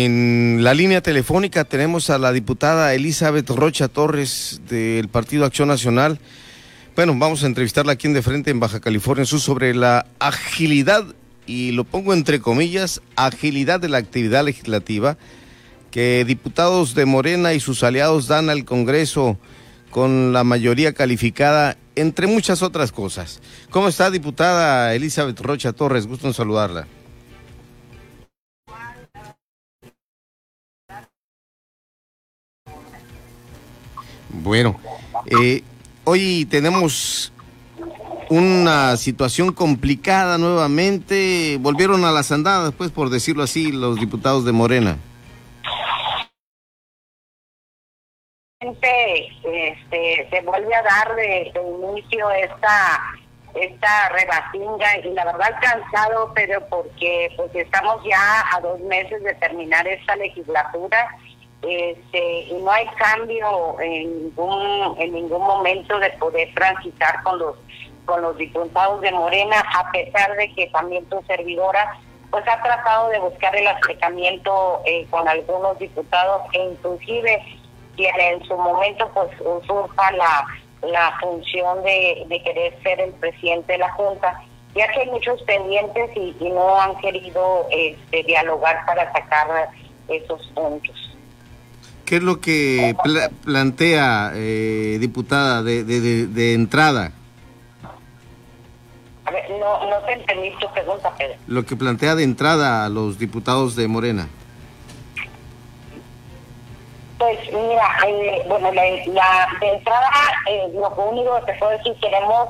En la línea telefónica tenemos a la diputada Elizabeth Rocha Torres del Partido Acción Nacional. Bueno, vamos a entrevistarla aquí en De Frente en Baja California Sur sobre la agilidad, y lo pongo entre comillas, agilidad de la actividad legislativa que diputados de Morena y sus aliados dan al Congreso con la mayoría calificada, entre muchas otras cosas. ¿Cómo está, diputada Elizabeth Rocha Torres? Gusto en saludarla. Bueno, eh, hoy tenemos una situación complicada nuevamente. Volvieron a las andadas, pues, por decirlo así, los diputados de Morena. Este, se vuelve a dar de, inicio esta esta rebatinga y la verdad cansado, pero porque pues estamos ya a dos meses de terminar esta legislatura este, y no hay cambio en ningún, en ningún momento de poder transitar con los con los diputados de Morena, a pesar de que también tu servidora pues ha tratado de buscar el acercamiento eh, con algunos diputados e inclusive quien en su momento pues usurpa la, la función de, de querer ser el presidente de la Junta, ya que hay muchos pendientes y, no han querido este, dialogar para sacar esos puntos. ¿Qué es lo que plantea, eh, diputada, de, de, entrada? A ver, no, no te entendí tu pregunta, Pedro. Lo que plantea de entrada a los diputados de Morena. Pues mira, eh, bueno, la, de entrada, eh, lo único que puedo decir, queremos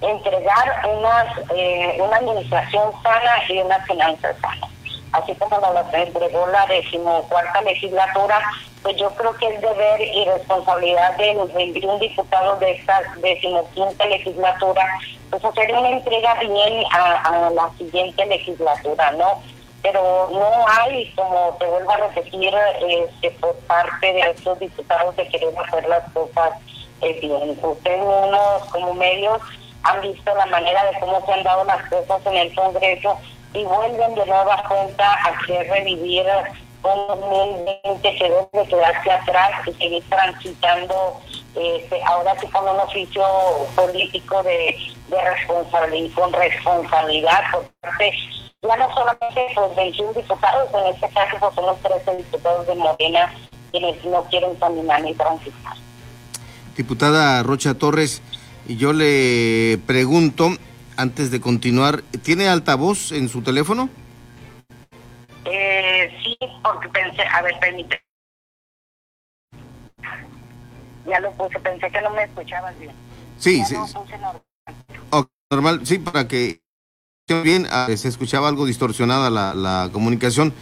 entregar unas, eh, una administración sana y una finanza sana. Así como nos entregó la decimocuarta legislatura, pues yo creo que es deber y responsabilidad de los 21 diputados de esta decimoquinta legislatura, pues hacer una entrega bien a, la siguiente legislatura, ¿no? Pero no hay, como te vuelvo a repetir, este, por parte de estos diputados que querer hacer las cosas eh, bien. Ustedes mismos como medios han visto la manera de cómo se han dado las cosas en el Congreso y vuelven de nueva cuenta a querer revivir un 2020 que debe quedarse atrás y seguir transitando este, ahora sí con un oficio político de, de responsabilidad, con responsabilidad por parte, ya no solamente los 21 diputados, en este caso pues, son los 13 diputados de Morena quienes no quieren caminar ni transitar. Diputada Rocha Torres, yo le pregunto, antes de continuar, ¿tiene altavoz en su teléfono? Eh, sí, porque pensé, a ver, permíteme. Ya lo puse, pensé que no me escuchabas bien. Sí, sí. normal. sí, para que bien, ah, se escuchaba algo distorsionada la, la comunicación.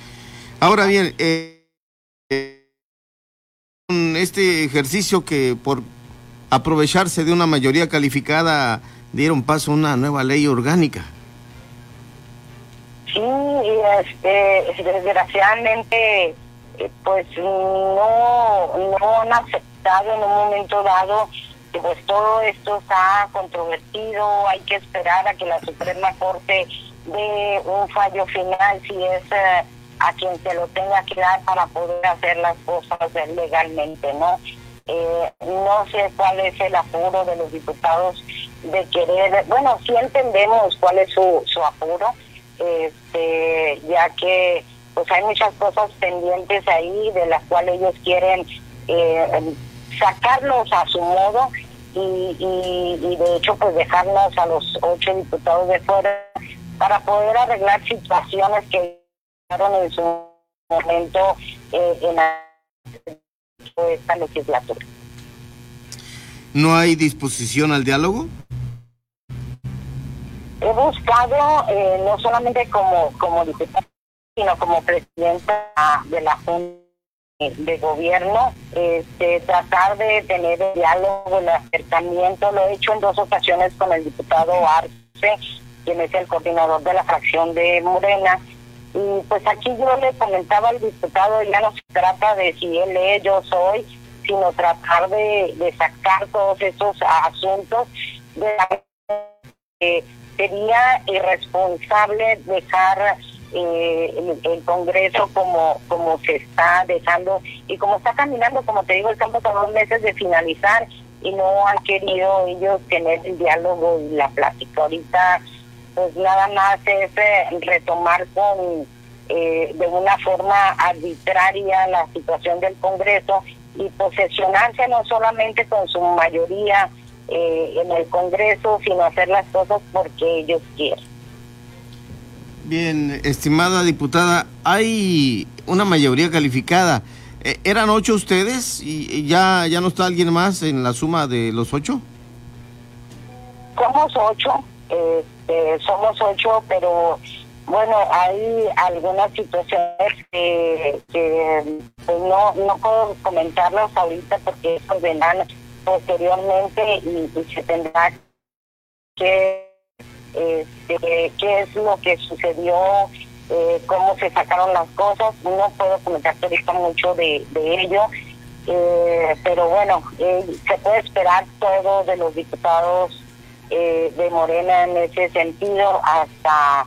Ahora bien, eh, este ejercicio que por aprovecharse de una mayoría calificada dieron paso a una nueva ley orgánica. Sí, este, desgraciadamente, eh, pues no, no han aceptado en un momento dado pues todo esto está controvertido, hay que esperar a que la Suprema Corte dé un fallo final si es eh, a quien se lo tenga que dar para poder hacer las cosas legalmente, ¿no? Eh, no sé cuál es el apuro de los diputados de querer, bueno, sí entendemos cuál es su, su apuro, este, ya que pues hay muchas cosas pendientes ahí de las cuales ellos quieren eh, sacarlos a su modo y, y, de hecho pues dejarnos a los ocho diputados de fuera para poder arreglar situaciones que fueron en su momento eh, en esta legislatura. ¿No hay disposición al diálogo? He buscado eh, no solamente como, como diputada, sino como presidenta de la Junta de Gobierno, este, tratar de tener el diálogo, el acercamiento. Lo he hecho en dos ocasiones con el diputado Arce, quien es el coordinador de la fracción de Morena. Y pues aquí yo le comentaba al diputado, ya no se trata de si él es, yo soy, sino tratar de, de sacar todos esos asuntos de la sería irresponsable dejar eh, el, Congreso como, como se está dejando y como está caminando, como te digo, estamos a dos meses de finalizar y no han querido ellos tener el diálogo y la plática. Ahorita pues nada más es eh, retomar con eh, de una forma arbitraria la situación del Congreso y posesionarse no solamente con su mayoría eh, en el Congreso, sino hacer las cosas porque ellos quieren. Bien, estimada diputada, hay una mayoría calificada. Eh, ¿Eran ocho ustedes y ya, ya no está alguien más en la suma de los ocho? Somos ocho, este, somos ocho, pero bueno, hay algunas situaciones que, pues, no, no puedo comentarlas ahorita porque eso vendrán posteriormente y, se tendrá que este, qué es lo que sucedió, eh, cómo se sacaron las cosas. No puedo comentar ahorita mucho de, ello, eh, pero bueno, eh, se puede esperar todo de los diputados de Morena en ese sentido hasta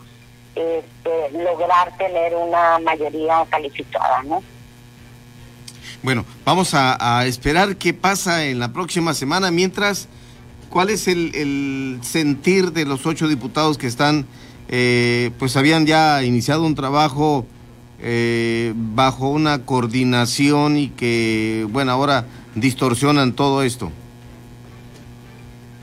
este, lograr tener una mayoría calificada, ¿no? Bueno, vamos a, esperar qué pasa en la próxima semana. Mientras, ¿cuál es el, sentir de los ocho diputados que están, eh, pues habían ya iniciado un trabajo eh, bajo una coordinación y que, bueno, ahora distorsionan todo esto?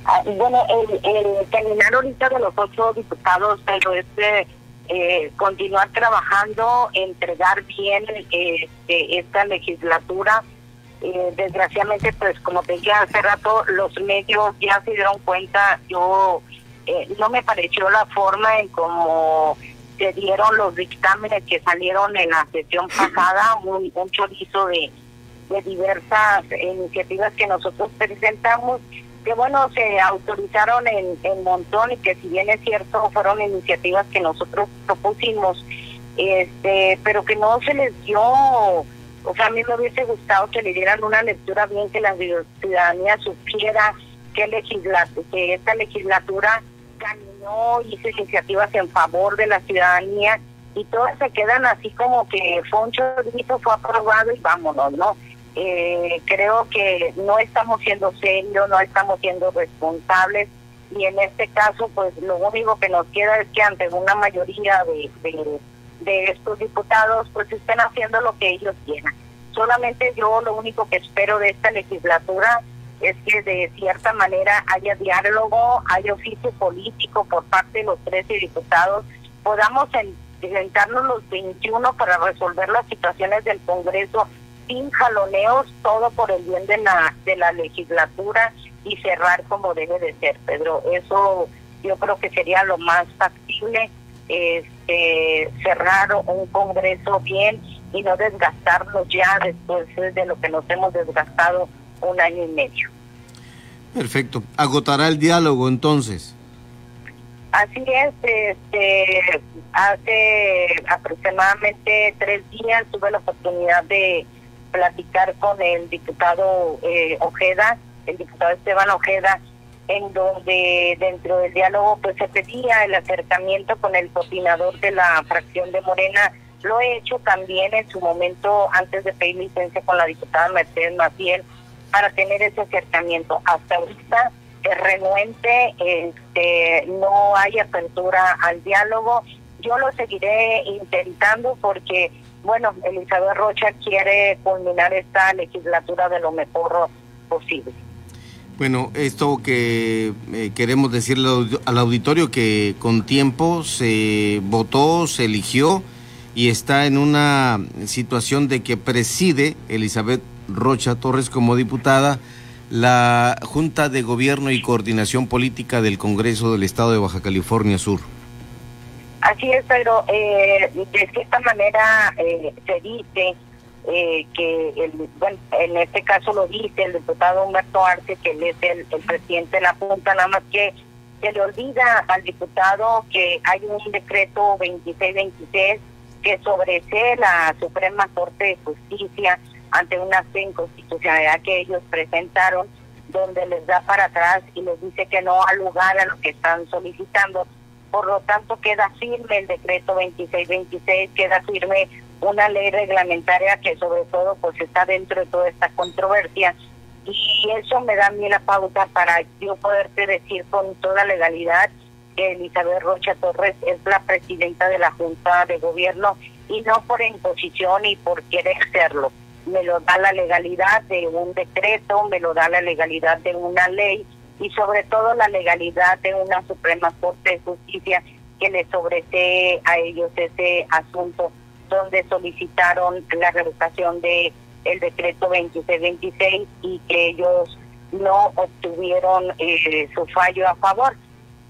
Ah, bueno, el, el terminar ahorita de los ocho diputados, pero este eh, continuar trabajando, entregar bien eh, esta legislatura. Eh, desgraciadamente, pues como te dije hace rato, los medios ya se dieron cuenta, yo no me pareció la forma en cómo se dieron los dictámenes que salieron en la sesión pasada, un, un chorizo de, de diversas iniciativas que nosotros presentamos que bueno, se autorizaron en, montón y que si bien es cierto fueron iniciativas que nosotros propusimos, este, pero que no se les dio, o sea, a mí me hubiese gustado que le dieran una lectura bien, que la ciudadanía supiera que, que esta legislatura caminó, hizo iniciativas en favor de la ciudadanía y todas se quedan así como que Foncho fue aprobado y vámonos, ¿no? Eh, creo que no estamos siendo serios, no estamos siendo responsables y en este caso pues lo único que nos queda es que ante una mayoría de, de, estos diputados pues estén haciendo lo que ellos quieran. Solamente yo lo único que espero de esta legislatura es que de cierta manera haya diálogo, haya oficio político por parte de los 13 diputados, podamos sentarnos los 21 para resolver las situaciones del Congreso sin jaloneos, todo por el bien de la, de la legislatura y cerrar como debe de ser, Pedro. Eso yo creo que sería lo más factible, este, cerrar un Congreso bien y no desgastarnos ya después de lo que nos hemos desgastado un año y medio. Perfecto. ¿Agotará el diálogo entonces? Así es, este, hace aproximadamente tres días tuve la oportunidad de platicar con el diputado eh, Ojeda, el diputado Esteban Ojeda, en donde dentro del diálogo pues se pedía el acercamiento con el coordinador de la fracción de Morena. Lo he hecho también en su momento antes de pedir licencia con la diputada Mercedes Maciel para tener ese acercamiento. Hasta ahorita es renuente, este, no hay apertura al diálogo. Yo lo seguiré intentando porque bueno, Elizabeth Rocha quiere culminar esta legislatura de lo mejor posible. Bueno, esto que eh, queremos decirle al auditorio que con tiempo se votó, se eligió y está en una situación de que preside Elizabeth Rocha Torres como diputada la Junta de Gobierno y Coordinación Política del Congreso del Estado de Baja California Sur. Así es, pero eh, de cierta manera eh, se dice eh, que, el, bueno, en este caso lo dice el diputado Humberto Arce, que él es el, presidente de la Junta, nada más que se le olvida al diputado que hay un decreto 2626 que sobresee la Suprema Corte de Justicia ante una inconstitucionalidad que ellos presentaron, donde les da para atrás y les dice que no al lugar a lo que están solicitando por lo tanto queda firme el decreto 2626, queda firme una ley reglamentaria que sobre todo pues está dentro de toda esta controversia y eso me da a mí la pauta para yo poderte decir con toda legalidad que Elizabeth Rocha Torres es la presidenta de la Junta de Gobierno y no por imposición y por querer serlo. Me lo da la legalidad de un decreto, me lo da la legalidad de una ley y sobre todo la legalidad de una Suprema Corte de Justicia que le sobresee a ellos ese asunto donde solicitaron la revocación de el decreto 2626 y que ellos no obtuvieron eh, su fallo a favor.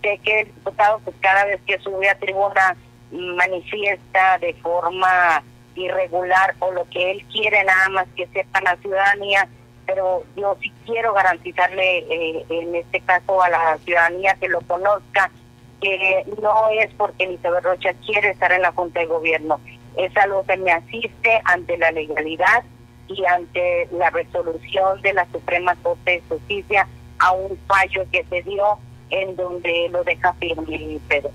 Sé que el diputado pues cada vez que sube a tribuna manifiesta de forma irregular o lo que él quiere nada más que sepa la ciudadanía, pero yo sí quiero garantizarle eh, en este caso a la ciudadanía que lo conozca, que no es porque Elizabeth Rocha quiere estar en la Junta de Gobierno, es algo que me asiste ante la legalidad y ante la resolución de la Suprema Corte de Justicia a un fallo que se dio en donde lo deja firme Pedro.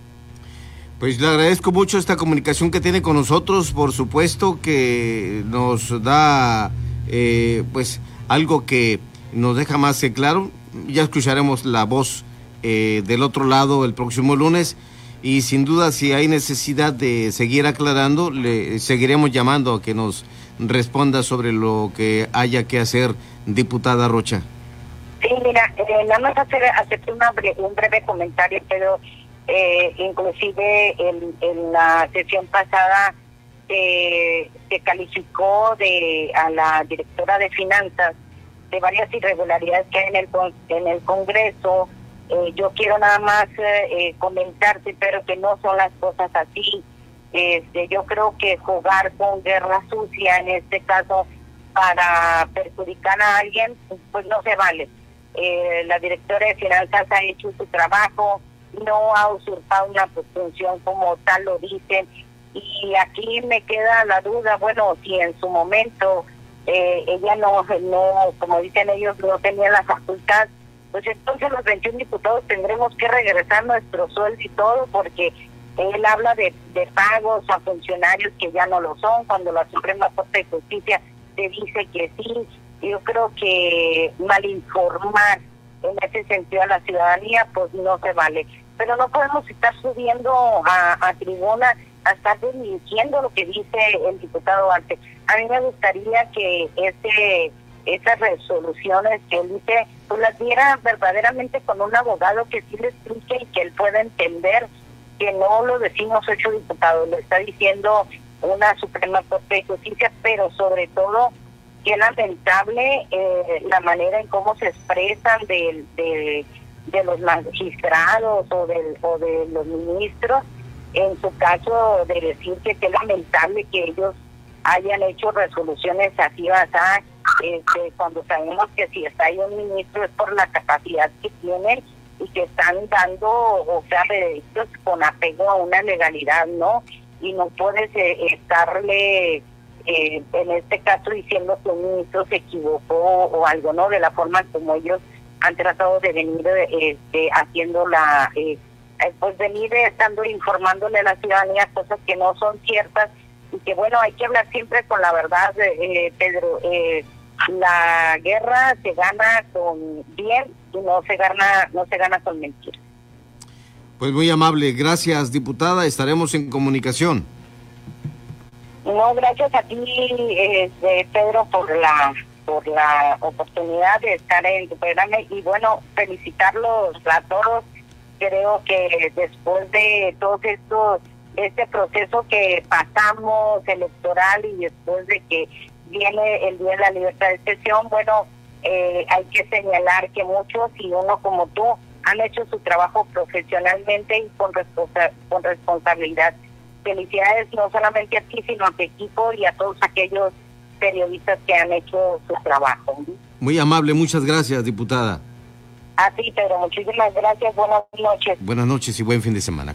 Pues le agradezco mucho esta comunicación que tiene con nosotros, por supuesto que nos da eh, pues algo que nos deja más claro. Ya escucharemos la voz eh, del otro lado el próximo lunes y sin duda si hay necesidad de seguir aclarando, le seguiremos llamando a que nos responda sobre lo que haya que hacer, diputada Rocha. Sí, mira, eh, nada más hacer, hacerte un breve comentario, pero eh, inclusive en, la sesión pasada se calificó de a la directora de finanzas de varias irregularidades que hay en el en el Congreso. Eh, yo quiero nada más eh, comentarte, pero que no son las cosas así. Este, yo creo que jugar con guerra sucia, en este caso, para perjudicar a alguien, pues no se vale. Eh, la directora de finanzas ha hecho su trabajo, no ha usurpado una función como tal lo dicen. Y aquí me queda la duda, bueno, si en su momento eh, ella no, no, como dicen ellos, no tenía la facultad, pues entonces los 21 diputados tendremos que regresar nuestro sueldo y todo, porque él habla de, de pagos a funcionarios que ya no lo son, cuando la Suprema Corte de Justicia te dice que sí. Yo creo que malinformar en ese sentido a la ciudadanía, pues no se vale pero no podemos estar subiendo a, tribuna a estar desmintiendo lo que dice el diputado Arte. A mí me gustaría que ese esas resoluciones que él dice, pues las diera verdaderamente con un abogado que sí le explique y que él pueda entender que no lo decimos ocho diputados, lo está diciendo una Suprema Corte de Justicia, pero sobre todo que lamentable eh, la manera en cómo se expresan del de de los magistrados o, del, o de los ministros, en su caso de decir que es lamentable que ellos hayan hecho resoluciones así basadas, este, cuando sabemos que si está ahí un ministro es por la capacidad que tienen y que están dando, o sea, derechos con apego a una legalidad, ¿no? Y no puedes eh, estarle, eh, en este caso, diciendo que un ministro se equivocó o algo, ¿no? De la forma como ellos han tratado de venir este, haciendo la, eh, eh, pues venir estando informándole a la ciudadanía cosas que no son ciertas y que bueno, hay que hablar siempre con la verdad, eh, Pedro. la guerra se gana con bien y no se gana, no se gana con mentiras. Pues muy amable, gracias diputada, estaremos en comunicación. No, gracias a ti, este, Pedro, por la por la oportunidad de estar en tu programa y bueno, felicitarlos a todos. Creo que después de todo esto, este proceso que pasamos electoral y después de que viene el Día de la Libertad de Expresión, bueno, eh, hay que señalar que muchos y uno como tú han hecho su trabajo profesionalmente y con, con responsabilidad. Felicidades no solamente a ti, sino a tu equipo y a todos aquellos periodistas que han hecho su trabajo. Muy amable, muchas gracias, diputada. A ti, Pedro, muchísimas gracias. Buenas noches. Buenas noches y buen fin de semana.